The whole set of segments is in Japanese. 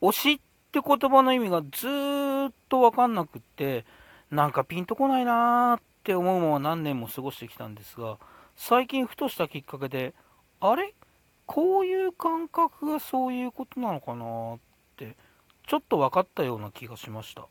推しって言葉の意味がずっとわかんなくって、なんかピンとこないなーって思うまま何年も過ごしてきたんですが、最近ふとしたきっかけで、あれ？こういう感覚がそういうことなのかなって、ちょっと分かったような気がしました。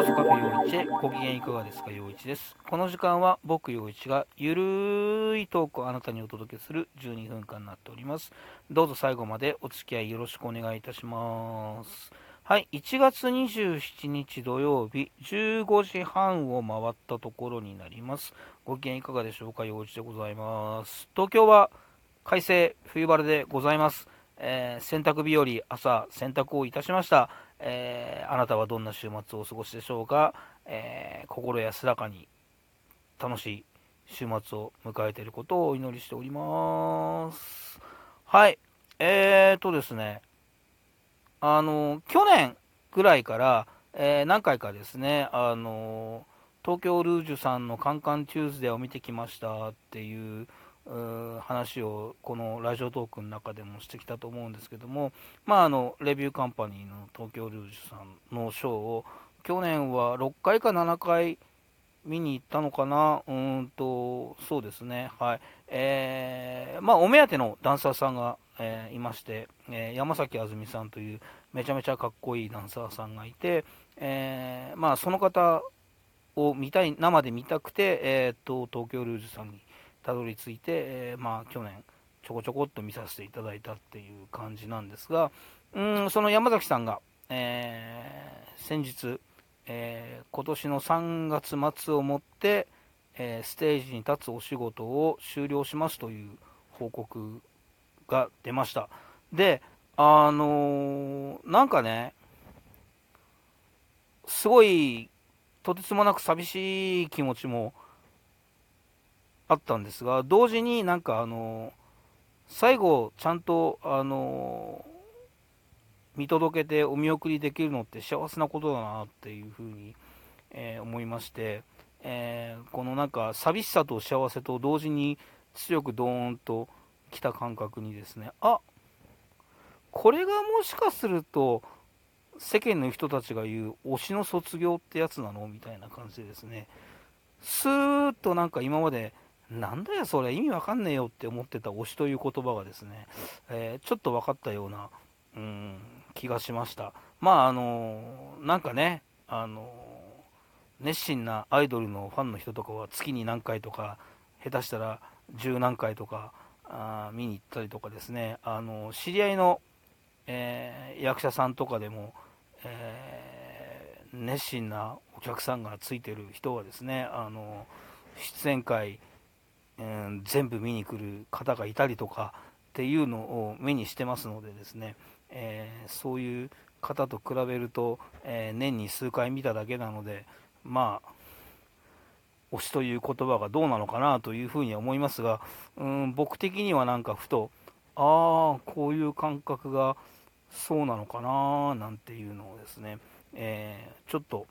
こそカフェ陽一へご機嫌いかがですか陽一です。この時間は僕陽一がゆるいトークをあなたにお届けする12分間になっております。どうぞ最後までお付き合いよろしくお願いいたします。はい、1月27日土曜日15時半を回ったところになります。ご機嫌いかがでしょうか陽一でございます。東京は快晴、冬晴れでございます。えー、洗濯日和、朝、洗濯をいたしました。えー、あなたはどんな週末をお過ごしでしょうか、えー、心安らかに楽しい週末を迎えていることをお祈りしております。はい。えーとですね、あの、去年ぐらいから、えー、何回かですね、あの、東京ルージュさんのカンカンチューズデーを見てきましたっていう、話をこのラジオトークの中でもしてきたと思うんですけども、まあ、あのレビューカンパニーの東京ルージュさんのショーを去年は6回か7回見に行ったのかな、うんとそうですね、はい。えーまあ、お目当てのダンサーさんが、えー、いまして、えー、山崎あずみさんというめちゃめちゃかっこいいダンサーさんがいて、えーまあ、その方を見たい生で見たくて、えーと東京ルージュさんにたどり着いて、えー、まあ、去年ちょこちょこっと見させていただいたっていう感じなんですが、うんその山崎さんが、えー、先日、えー、今年の3月末をもって、えステージに立つお仕事を終了しますという報告が出ました。で、あのー、なんかね、すごいとてつもなく寂しい気持ちもあったんですが、同時になんかあの、最後、ちゃんと、あの、見届けてお見送りできるのって幸せなことだなっていうふうに、えー、思いまして、えー、このなんか寂しさと幸せと同時に強くドーンと来た感覚にですね、あこれがもしかすると世間の人たちが言う推しの卒業ってやつなの？みたいな感じでですね、スーッとなんか今までなんだよそれ意味わかんねえよって思ってた推しという言葉がですね、えー、ちょっと分かったような、うん、気がしました。まああのなんかねあの熱心なアイドルのファンの人とかは月に何回とか下手したら十何回とかあ見に行ったりとかですねあの知り合いの、え、役者さんとかでも、え、熱心なお客さんがついてる人はですねあの出演会えー、全部見に来る方がいたりとかっていうのを目にしてますのでですね、えー、そういう方と比べると、えー、年に数回見ただけなのでまあ推しという言葉がどうなのかなというふうに思いますが、うん、僕的にはなんかふとああこういう感覚がそうなのかななんていうのをですね、えー、ちょっと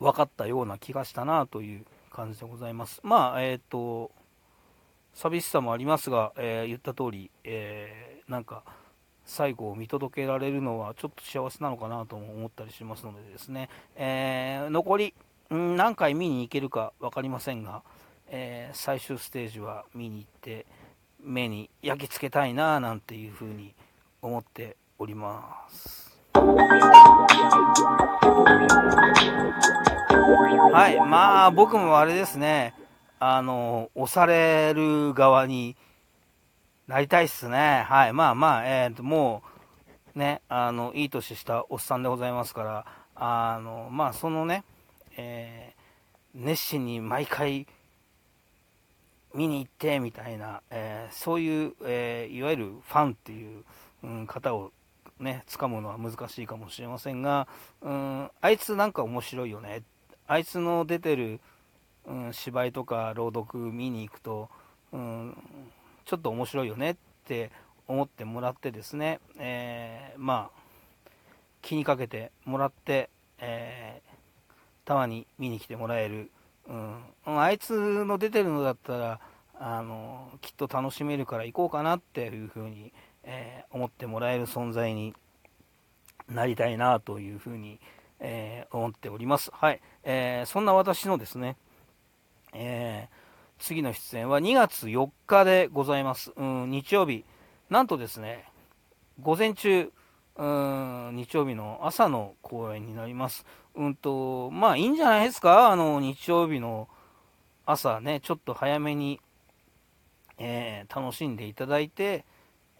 分かったような気がしたなという感じでございます。まあ、えっ、と、寂しさもありますが、えー、言った通り、えー、なんか、最後を見届けられるのはちょっと幸せなのかなとも思ったりしますのでですね、えー、残り、何回見に行けるか分かりませんが、え最終ステージは見に行って目に焼き付けたいななんていうふうに思っております。はい、まあ僕もあれですね、あの、押される側になりたいっすね。はい、まあまあ、え、ー、と、もう、ね、あの、いい年したおっさんでございますから、あの、まあそのね、えー、熱心に毎回見に行ってみたいな、えー、そういう、えいわゆるファンっていう、うん、方をね、掴むのは難しいかもしれませんが、うん、あいつなんか面白いよねあいつの出てる、うん、芝居とか朗読見に行くと、うん、ちょっと面白いよねって思ってもらってですね、えー、まあ気にかけてもらって、えー、たまに見に来てもらえる、うん、あいつの出てるのだったらあのきっと楽しめるから行こうかなっていうふうに、えー、思ってもらえる存在になりたいなというふうに、えー、思っております。はい。えー、そんな私のですね、え次の出演は2月4日でございます。うん、日曜日。なんとですね、午前中、うん、日曜日の朝の公演になります。うんと、まあいいんじゃないですか？あの、日曜日の朝ね、ちょっと早めに、えー、楽しんでいただいて、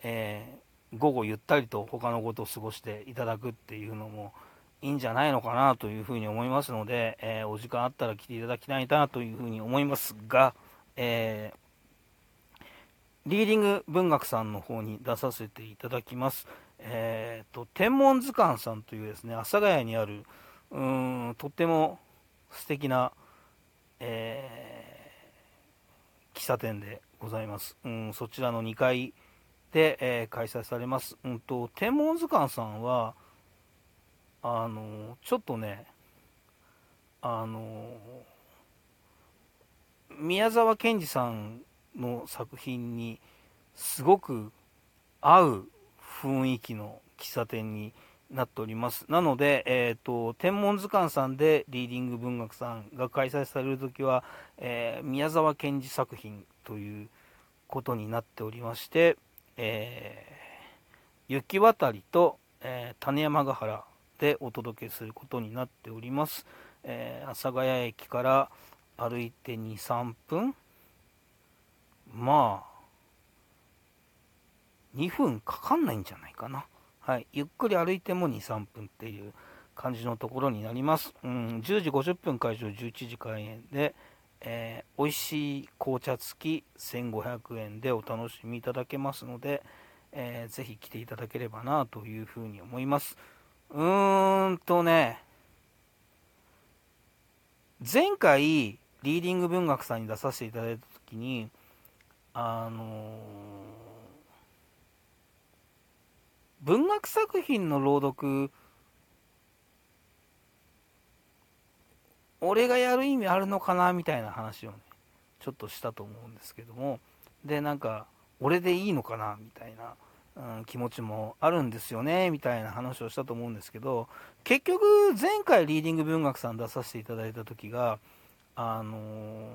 えー、午後ゆったりと他のことを過ごしていただくっていうのもいいんじゃないのかなというふうに思いますので、えー、お時間あったら来ていただきたいなというふうに思いますが、えリーディング文学さんの方に出させていただきます。えーと、天文図鑑さんというですね、阿佐ヶ谷にある、うん、とっても素敵な、えー、喫茶店でございます。うん、そちらの2階で、えー、開催されます。うんと、天文図鑑さんは、あの、ちょっとね、あの、宮沢賢治さんの作品にすごく合う雰囲気の喫茶店になっております。なので、え、ー、と、天文図鑑さんでリーディング文学さんが開催されるときは、えー、宮沢賢治作品ということになっておりまして、えー、雪渡りと、え種山ヶ原でお届けすることになっております。え阿佐ヶ谷駅から歩いて2、3分まあ、2分かかんないんじゃないかな。はい。ゆっくり歩いても2、3分っていう感じのところになります。うん、10時50分会場、11時開演で、えー、美味しい紅茶付き1500円でお楽しみいただけますので、えー、ぜひ来ていただければなというふうに思います。うーんとね、前回、リーディング文学さんに出させていただいたときに、あの文学作品の朗読俺がやる意味あるのかなみたいな話をねちょっとしたと思うんですけどもでなんか俺でいいのかなみたいな、うん、気持ちもあるんですよねみたいな話をしたと思うんですけど結局前回リーディング文学さん出させていただいた時があの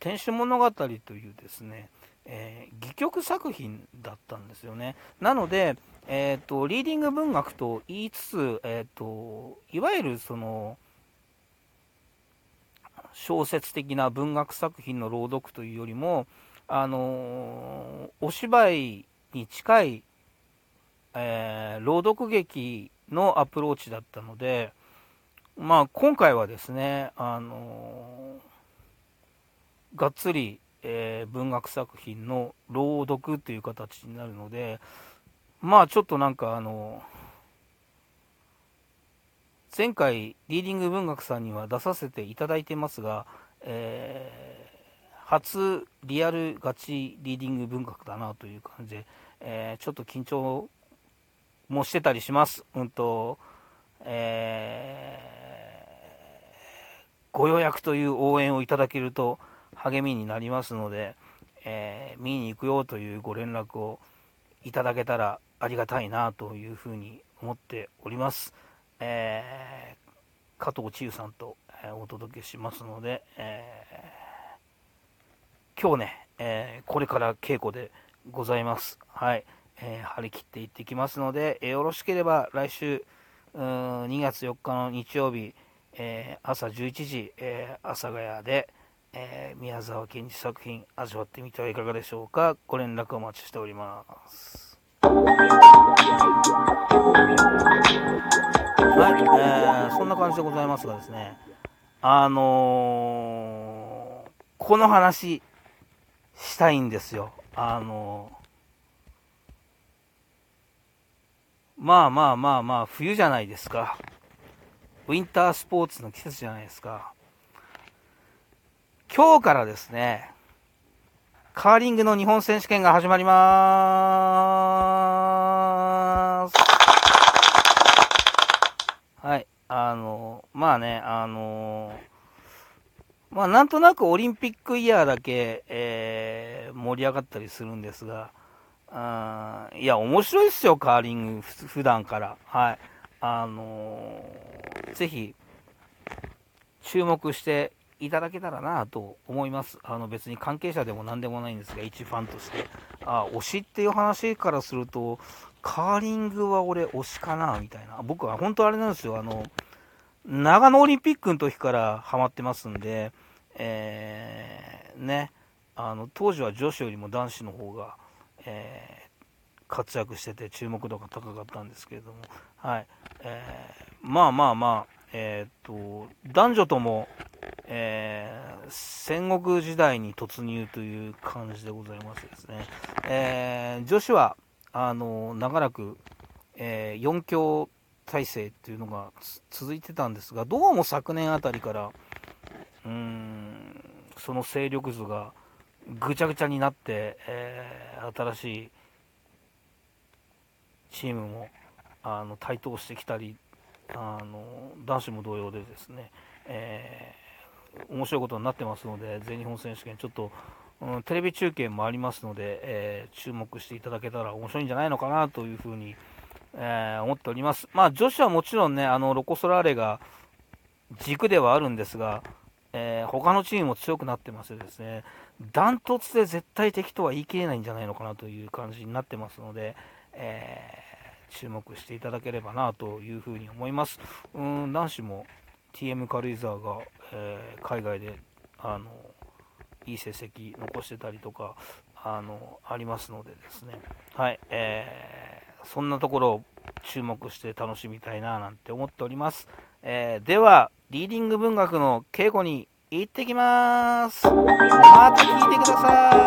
天守物語というですねえー、戯曲作品だったんですよね。なので、えーと、リーディング文学と言いつつ、えーと、いわゆるその小説的な文学作品の朗読というよりも、あの、お芝居に近い、えー、朗読劇のアプローチだったので、まあ、今回はですね、あのー、がっつりえー、文学作品の朗読という形になるので、まあちょっとなんかあの、前回リーディング文学さんには出させていただいてますが、えー、初リアルガチリーディング文学だなという感じで、えー、ちょっと緊張もしてたりします。うんと、えー、ご予約という応援をいただけると、励みになりますので、えー、見に行くよというご連絡をいただけたらありがたいなというふうに思っております。えー、加藤千優さんと、えお届けしますので、えー、今日ね、えこれから稽古でございます。はい。え張り切っていってきますので、えよろしければ来週、2月4日の日曜日、え朝11時、え阿佐ヶ谷で、えー、宮沢賢治作品味わってみてはいかがでしょうか。ご連絡お待ちしております。はい、えー、そんな感じでございますがですねあのー、この話したいんですよ。あのー、まあまあまあまあ冬じゃないですかウィンタースポーツの季節じゃないですか今日からですね、カーリングの日本選手権が始まりまーす。はい。あの、まあね、あの、まあなんとなくオリンピックイヤーだけ、えー、盛り上がったりするんですが、あいや、面白いっすよ、カーリング、普段から。はい。あのー、ぜひ、注目していただけたらなと思います。あの別に関係者でも何でもないんですが、一ファンとして。あ、推しっていう話からすると、カーリングは俺推しかなみたいな。僕は本当あれなんですよ。あの、長野オリンピックの時からハマってますんで、えー、ね、あの、当時は女子よりも男子の方が、えー、活躍してて注目度が高かったんですけれども、はい。えー、まあまあまあ、えっ、と、男女とも、えー、戦国時代に突入という感じでございますですね。え、女子は、あの、長らく、え、4強体制っていうのが続いてたんですが、どうも昨年あたりから、うん、その勢力図がぐちゃぐちゃになって、えー、新しいチームもあの台頭してきたりあの男子も同様でですね、えー、面白いことになってますので全日本選手権ちょっと、うん、テレビ中継もありますので、えー、注目していただけたら面白いんじゃないのかなというふうに、えー、思っております。まあ、女子はもちろんねあのロコ・ソラーレが軸ではあるんですが、えー、他のチームも強くなってましてですねダントツで絶対的とは言い切れないんじゃないのかなという感じになってますので、えー、注目していただければなというふうに思います。うん男子も TM 軽井沢が、えー、海外であのいい成績残してたりとかあのありますのでですね、はいえー、そんなところを注目して楽しみたいななんて思っております。えー、では、リーディング文学の稽古に行ってきます。また聞いてください。